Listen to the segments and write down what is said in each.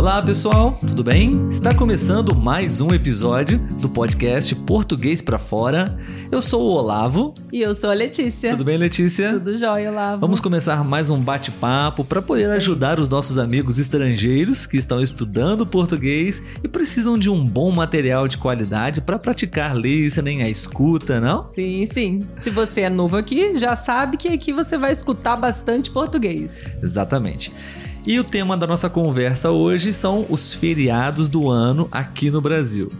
Olá pessoal, tudo bem? Está começando mais um episódio do podcast Português para Fora. Eu sou o Olavo. E eu sou a Letícia. Tudo bem, Letícia? Tudo jóia, Olavo. Vamos começar mais um bate-papo para poder Sim. ajudar os nossos amigos estrangeiros que estão estudando português e precisam de um bom material de qualidade para praticar listening, a escuta, não? Sim, sim. Se você é novo aqui, já sabe que aqui você vai escutar bastante português. Exatamente. E o tema da nossa conversa hoje são os feriados do ano aqui no Brasil.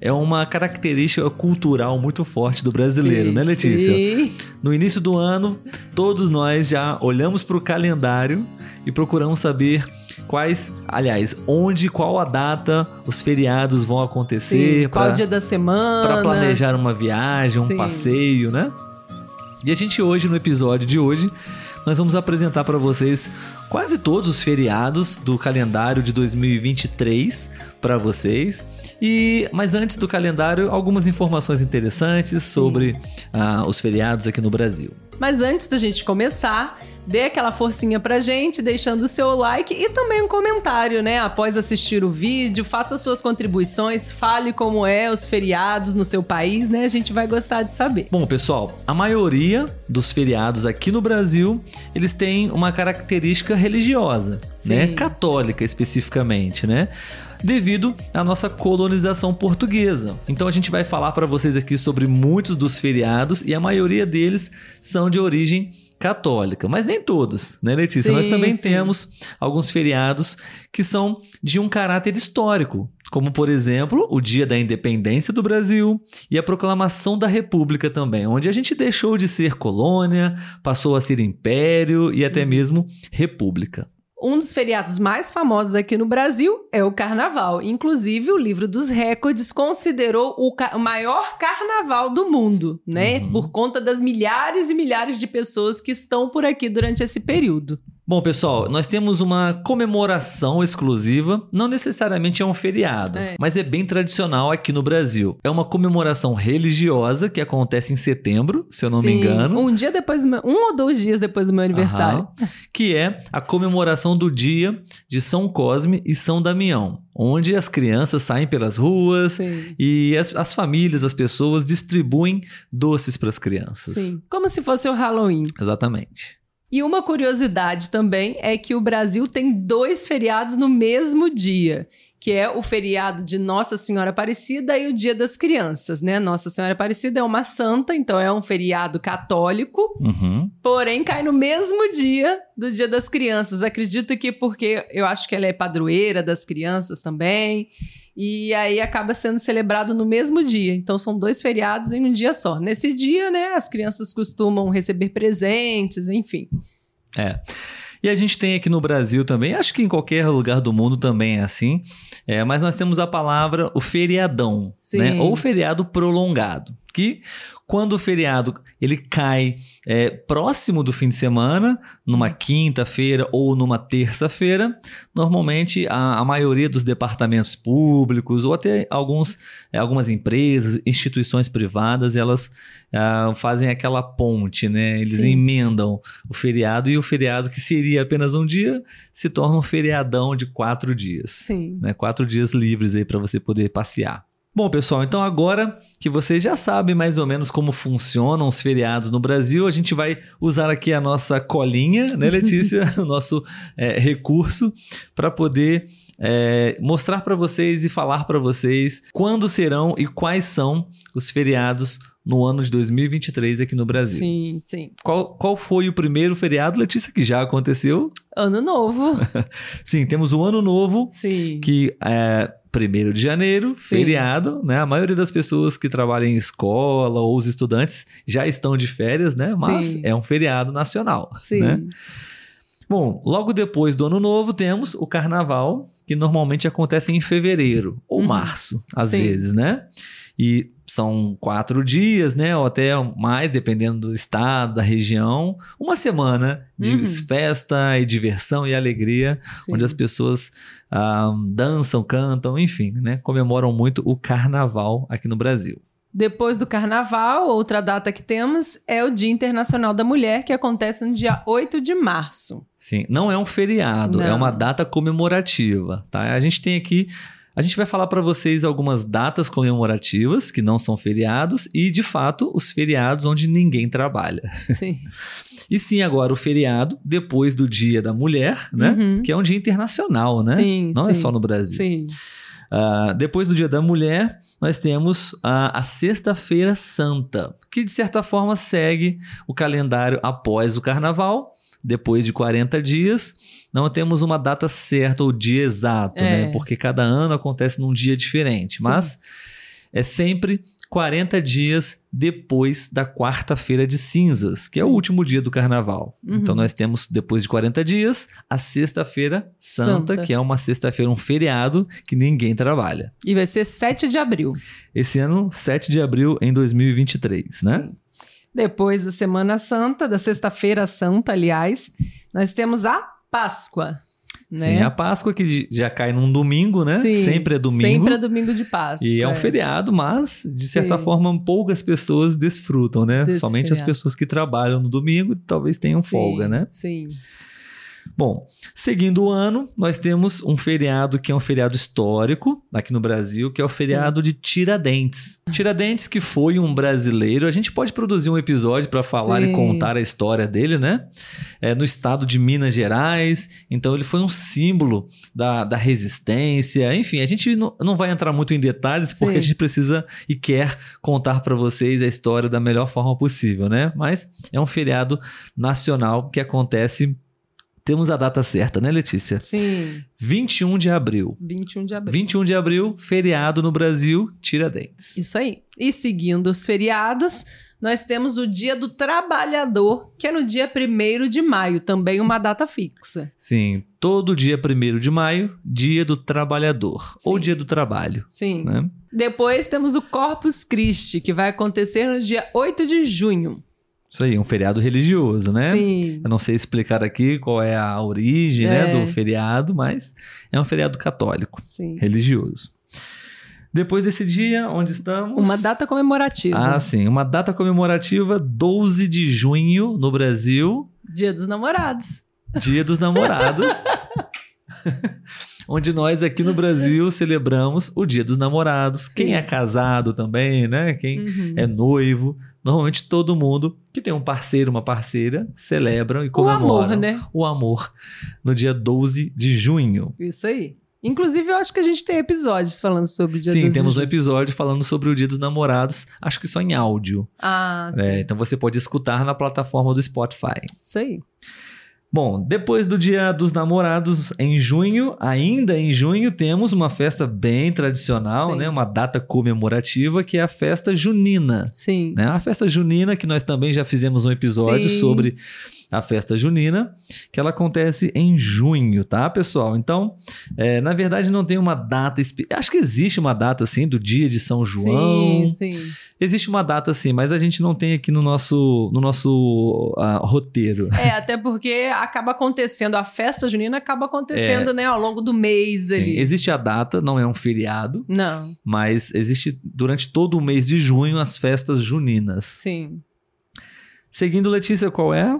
É uma característica cultural muito forte do brasileiro, sim, né, Letícia? Sim. No início do ano, todos nós já olhamos para o calendário e procuramos saber quais, aliás, onde, qual a data os feriados vão acontecer. Sim, qual dia da semana. Para planejar uma viagem, um passeio, né? E a gente hoje, no episódio de hoje, nós vamos apresentar para vocês quase todos os feriados do calendário de 2023 para vocês. E mas antes do calendário, algumas informações interessantes sobre uh, os feriados aqui no Brasil. Mas antes da gente começar, dê aquela forcinha pra gente, deixando o seu like e também um comentário, né? Após assistir o vídeo, faça suas contribuições, fale como é os feriados no seu país, né? A gente vai gostar de saber. Bom, pessoal, a maioria dos feriados aqui no Brasil, eles têm uma característica religiosa, Sim. né? Católica especificamente, né? Devido à nossa colonização portuguesa. Então a gente vai falar para vocês aqui sobre muitos dos feriados e a maioria deles são de origem católica, mas nem todos, né, Letícia? Sim, Nós também sim. temos alguns feriados que são de um caráter histórico, como por exemplo o Dia da Independência do Brasil e a Proclamação da República também, onde a gente deixou de ser colônia, passou a ser império e até mesmo república. Um dos feriados mais famosos aqui no Brasil é o Carnaval. Inclusive, o livro dos recordes considerou o, ca maior carnaval do mundo, né? Uhum. Por conta das milhares e milhares de pessoas que estão por aqui durante esse período. Bom, pessoal, nós temos uma comemoração exclusiva, não necessariamente é um feriado, É. mas é bem tradicional aqui no Brasil. É uma comemoração religiosa que acontece em setembro, se eu não me Sim, engano. Um dia depois, um ou dois dias depois do meu aniversário. Aham. que é a comemoração do dia de São Cosme e São Damião, onde as crianças saem pelas ruas Sim. e as, as famílias, as pessoas distribuem doces para as crianças. Sim. Como se fosse o Halloween. Exatamente. E uma curiosidade também é que o Brasil tem dois feriados no mesmo dia, que é o feriado de Nossa Senhora Aparecida e o Dia das Crianças, né? Nossa Senhora Aparecida é uma santa, então é um feriado católico, Uhum. porém cai no mesmo dia do Dia das Crianças. Acredito que porque eu acho que ela é padroeira das crianças também. E aí acaba sendo celebrado no mesmo dia. Então são dois feriados em um dia só. Nesse dia, né, as crianças costumam receber presentes, enfim. É. E a gente tem aqui no Brasil também, acho que em qualquer lugar do mundo também é assim, é, mas nós temos a palavra o feriadão, Sim. né? Ou feriado prolongado, que quando o feriado ele cai é, próximo do fim de semana, numa quinta-feira ou numa terça-feira, normalmente a, a maioria dos departamentos públicos ou até alguns, é, algumas empresas, instituições privadas, elas ah, fazem aquela ponte, né? Eles Sim. emendam o feriado e o feriado que seria apenas um dia se torna um feriadão de quatro dias. Sim. Né? Quatro dias livres aí para você poder passear. Bom, pessoal, então agora que vocês já sabem mais ou menos como funcionam os feriados no Brasil, a gente vai usar aqui a nossa colinha, né, Letícia? o nosso é, recurso para poder é, mostrar para vocês e falar para vocês quando serão e quais são os feriados no ano de 2023 aqui no Brasil. Sim, sim. Qual, qual foi o primeiro feriado, Letícia, que já aconteceu? Ano novo. Sim, temos o Ano Novo, Sim. que é 1 de janeiro, feriado, né? A maioria das pessoas que trabalham em escola ou os estudantes já estão de férias, né? Mas Sim. é um feriado nacional, Sim. né? Bom, logo depois do Ano Novo temos o Carnaval, que normalmente acontece em fevereiro ou Uhum. março, às Sim. vezes, né? E são quatro dias, né? Ou até mais, dependendo do estado, da região. Uma semana de Uhum. festa e diversão e alegria Sim. onde as pessoas ah, dançam, cantam, enfim, né? Comemoram muito o carnaval aqui no Brasil. Depois do carnaval, outra data que temos é o Dia Internacional da Mulher, que acontece no dia 8 de março. Sim, não é um feriado, é Não. uma data comemorativa, tá? A gente tem aqui, a gente vai falar para vocês algumas datas comemorativas que não são feriados e, de fato, os feriados onde ninguém trabalha. Sim. E sim, agora o feriado depois do Dia da Mulher, né? Uhum. Que é um dia internacional, né? Sim, não é sim. só no Brasil. Sim. Ah, depois do Dia da Mulher, nós temos a, a Sexta-feira Santa, que de certa forma segue o calendário após o Carnaval, depois de 40 dias. Não temos uma data certa ou dia exato, É. né? Porque cada ano acontece num dia diferente, Sim. mas é sempre 40 dias depois da quarta-feira de cinzas, que é o último dia do carnaval. Uhum. Então nós temos, depois de 40 dias, a sexta-feira santa, Santa. que é uma sexta-feira, um feriado que ninguém trabalha. E vai ser 7 de abril. Esse ano, 7 de abril em 2023, né? Sim. Depois da Semana Santa, da Sexta-feira Santa, aliás, nós temos a Páscoa. Né? Sim, a Páscoa que já cai num domingo, né? Sim, Sempre é domingo. Sempre é domingo de Páscoa. E é um feriado, mas de certa Sim. forma poucas pessoas desfrutam, né? Somente as pessoas que trabalham no domingo talvez tenham Sim, folga, né? Sim. Bom, seguindo o ano, nós temos um feriado que é um feriado histórico aqui no Brasil, que é o feriado de Tiradentes. Tiradentes, que foi um brasileiro, a gente pode produzir um episódio para falar Sim. e contar a história dele, né? É, no estado de Minas Gerais. Então, ele foi um símbolo da, da resistência. Enfim, a gente não, não vai entrar muito em detalhes, porque Sim. a gente precisa e quer contar para vocês a história da melhor forma possível, né? Mas é um feriado nacional que acontece. Temos a data certa, né, Letícia? Sim. 21 de abril. 21 de abril. 21 de abril, feriado no Brasil, Tiradentes. Isso aí. E seguindo os feriados, nós temos o Dia do Trabalhador, que é no dia 1 de maio, também uma data fixa. Sim, todo dia 1 de maio, dia do trabalhador, ou Sim. dia do trabalho, Sim. né? Depois temos o Corpus Christi, que vai acontecer no dia 8 de junho. Isso aí, um feriado religioso, né? Sim. Eu não sei explicar aqui qual é a origem né, É. do feriado, mas é um feriado católico, Sim. religioso. Depois desse dia, onde estamos? Uma data comemorativa. Ah, sim, uma data comemorativa, 12 de junho, no Brasil, Dia dos Namorados. Dia dos Namorados. onde nós aqui no Brasil celebramos o Dia dos Namorados. Sim. Quem é casado também, né? Quem Uhum. é noivo. Normalmente todo mundo que tem um parceiro, uma parceira, celebram e o comemoram amor, né? o amor no dia 12 de junho. Isso aí. Inclusive, eu acho que a gente tem episódios falando sobre o dia Sim, 12 de temos um episódio falando sobre o Dia dos Namorados, acho que só em áudio. Ah, sim. É, então você pode escutar na plataforma do Spotify. Isso aí. Bom, depois do Dia dos Namorados em junho, ainda em junho, temos uma festa bem tradicional, Sim. né? Uma data comemorativa que é a festa junina. Sim. Né? A festa junina, que nós também já fizemos um episódio Sim. sobre a festa junina, que ela acontece em junho, tá, pessoal? Então, é, na verdade, não tem uma data. Acho que existe uma data, assim, do dia de São João. Sim, sim. Existe uma data, assim, mas a gente não tem aqui no nosso, no nosso ah, roteiro. É, até porque acaba acontecendo, a festa junina acaba acontecendo, né, ao longo do mês É. Sim, ali. existe a data, não é um feriado, Não, mas existe durante todo o mês de junho as festas juninas. sim. Seguindo, Letícia, qual é?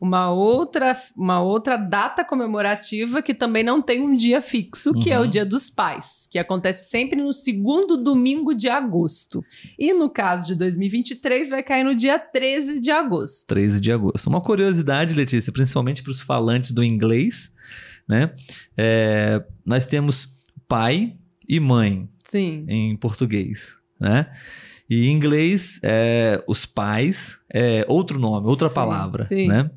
Uma outra, uma outra data comemorativa que também não tem um dia fixo, que é Uhum. o Dia dos Pais, que acontece sempre no segundo domingo de agosto. E no caso de 2023, vai cair no dia 13 de agosto. 13 de agosto. Uma curiosidade, Letícia, principalmente para os falantes do inglês, né? É, nós temos pai e mãe Sim. em português, né? E em inglês, é, os pais é outro nome, outra Sim, palavra, sim. né?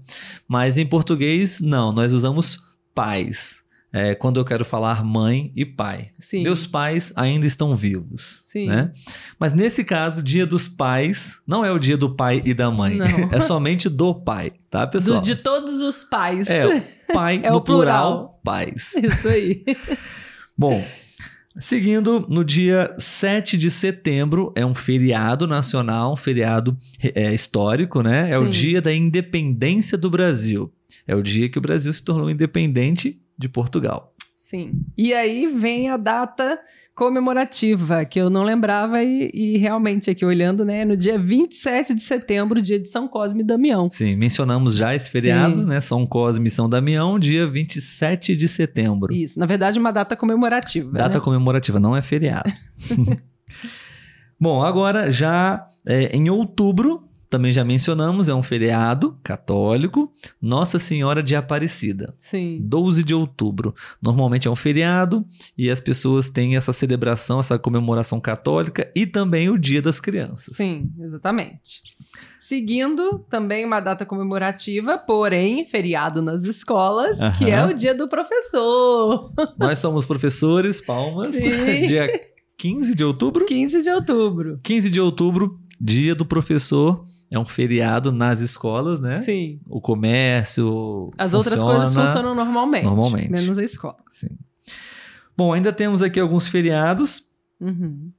Mas em português, não, nós usamos pais. É, quando eu quero falar mãe e pai. Sim. Meus pais ainda estão vivos. Sim. Né? Mas nesse caso, dia dos pais não é o dia do pai e da mãe. Não. É somente do pai, tá, Do- pessoal? de todos os pais. É, o pai É no o plural. plural, pais. Isso aí. Bom, seguindo, no dia 7 de setembro é um feriado nacional, um feriado é, histórico, né? É o Sim. dia da independência do Brasil. É o dia que o Brasil se tornou independente de Portugal. Sim. E aí vem a data comemorativa, que eu não lembrava e, e, realmente aqui olhando, né, no dia 27 de setembro, dia de São Cosme e Damião. Sim, mencionamos já esse feriado, Sim. né, São Cosme e São Damião, dia 27 de setembro. Isso, na verdade uma data comemorativa. Data né? comemorativa, não é feriado. Bom, agora já é, em outubro também já mencionamos, é um feriado católico, Nossa Senhora de Aparecida. Sim. 12 de outubro. Normalmente é um feriado e as pessoas têm essa celebração, essa comemoração católica e também o Dia das Crianças. Sim, exatamente. Seguindo também uma data comemorativa, porém feriado nas escolas, que é o Dia do Professor. Nós somos professores, palmas. Sim. Dia 15 de outubro? 15 de outubro. 15 de outubro, Dia do Professor é um feriado nas escolas, né? Sim. O comércio. As outras coisas funcionam normalmente. Normalmente. Menos a escola. Sim. Bom, ainda temos aqui alguns feriados. Uhum.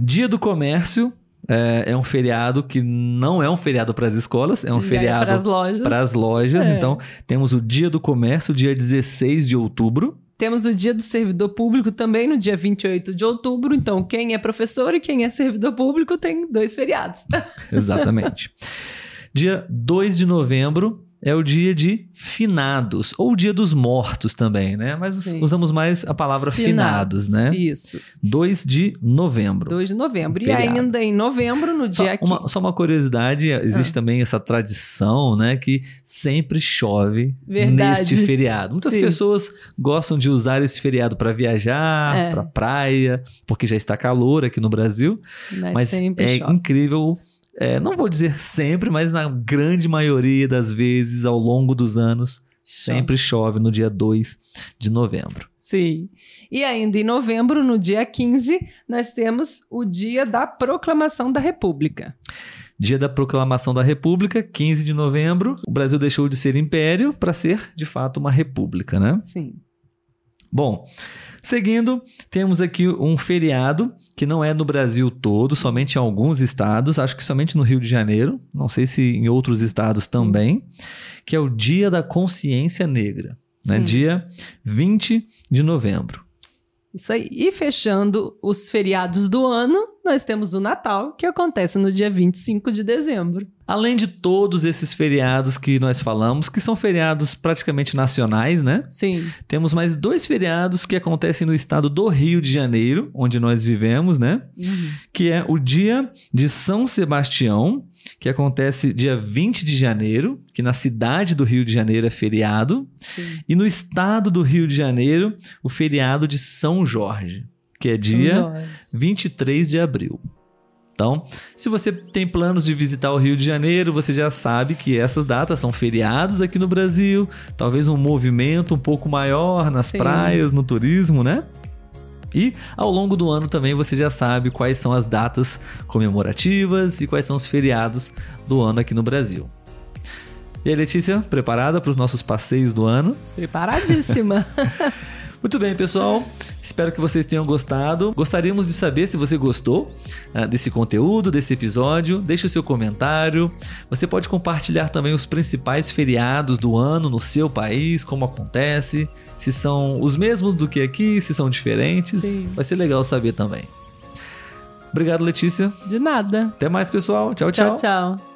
Dia do Comércio é, é, um feriado que não é um feriado para as escolas, é um Já é feriado para as lojas. Para as lojas. É. Então, temos o Dia do Comércio, dia 16 de outubro. Temos o Dia do Servidor Público também no dia 28 de outubro. Então, quem é professor e quem é servidor público tem dois feriados. Exatamente. dia 2 de novembro é o dia de finados, ou dia dos mortos também, né? Mas Sim. usamos mais a palavra finados, finados, né? Isso. 2 de novembro. 2 de novembro. Um e ainda em novembro, no dia só uma, só uma curiosidade, existe ah. também essa tradição, né? Que sempre chove Verdade. neste feriado. Muitas Sim. pessoas gostam de usar esse feriado para viajar, é. para praia, porque já está calor aqui no Brasil. Mas, mas é chove. incrível é, não vou dizer sempre, mas na grande maioria das vezes ao longo dos anos, chove. sempre chove no dia 2 de novembro. Sim. E ainda em novembro, no dia 15, nós temos o dia da proclamação da República. Dia da proclamação da República, 15 de novembro, o Brasil deixou de ser império para ser, de fato, uma república, né? Sim. Bom, Seguindo, temos aqui um feriado que não é no Brasil todo, somente em alguns estados, acho que somente no Rio de Janeiro, não sei se em outros estados também, que é o Dia da Consciência Negra, né? dia 20 de novembro. Isso aí. E fechando os feriados do ano, nós temos o Natal, que acontece no dia 25 de dezembro. Além de todos esses feriados que nós falamos, que são feriados praticamente nacionais, né? Sim. Temos mais dois feriados que acontecem no estado do Rio de Janeiro, onde nós vivemos, né? Uhum. Que é o dia de São Sebastião, que acontece dia 20 de janeiro, que na cidade do Rio de Janeiro é feriado, Sim. e no estado do Rio de Janeiro, o feriado de São Jorge, que é dia 23 de abril. Então, se você tem planos de visitar o Rio de Janeiro, você já sabe que essas datas são feriados aqui no Brasil, talvez um movimento um pouco maior nas Sim. praias, no turismo, né? E ao longo do ano também você já sabe quais são as datas comemorativas e quais são os feriados do ano aqui no Brasil. E aí, Letícia, preparada para os nossos passeios do ano? Preparadíssima! Muito bem, pessoal. Espero que vocês tenham gostado. Gostaríamos de saber se você gostou uh, desse conteúdo, desse episódio. Deixe o seu comentário. Você pode compartilhar também os principais feriados do ano no seu país, como acontece, se são os mesmos do que aqui, se são diferentes. Sim. Vai ser legal saber também. Obrigado, Letícia. De nada. Até mais, pessoal. Tchau, tchau. Tchau, tchau.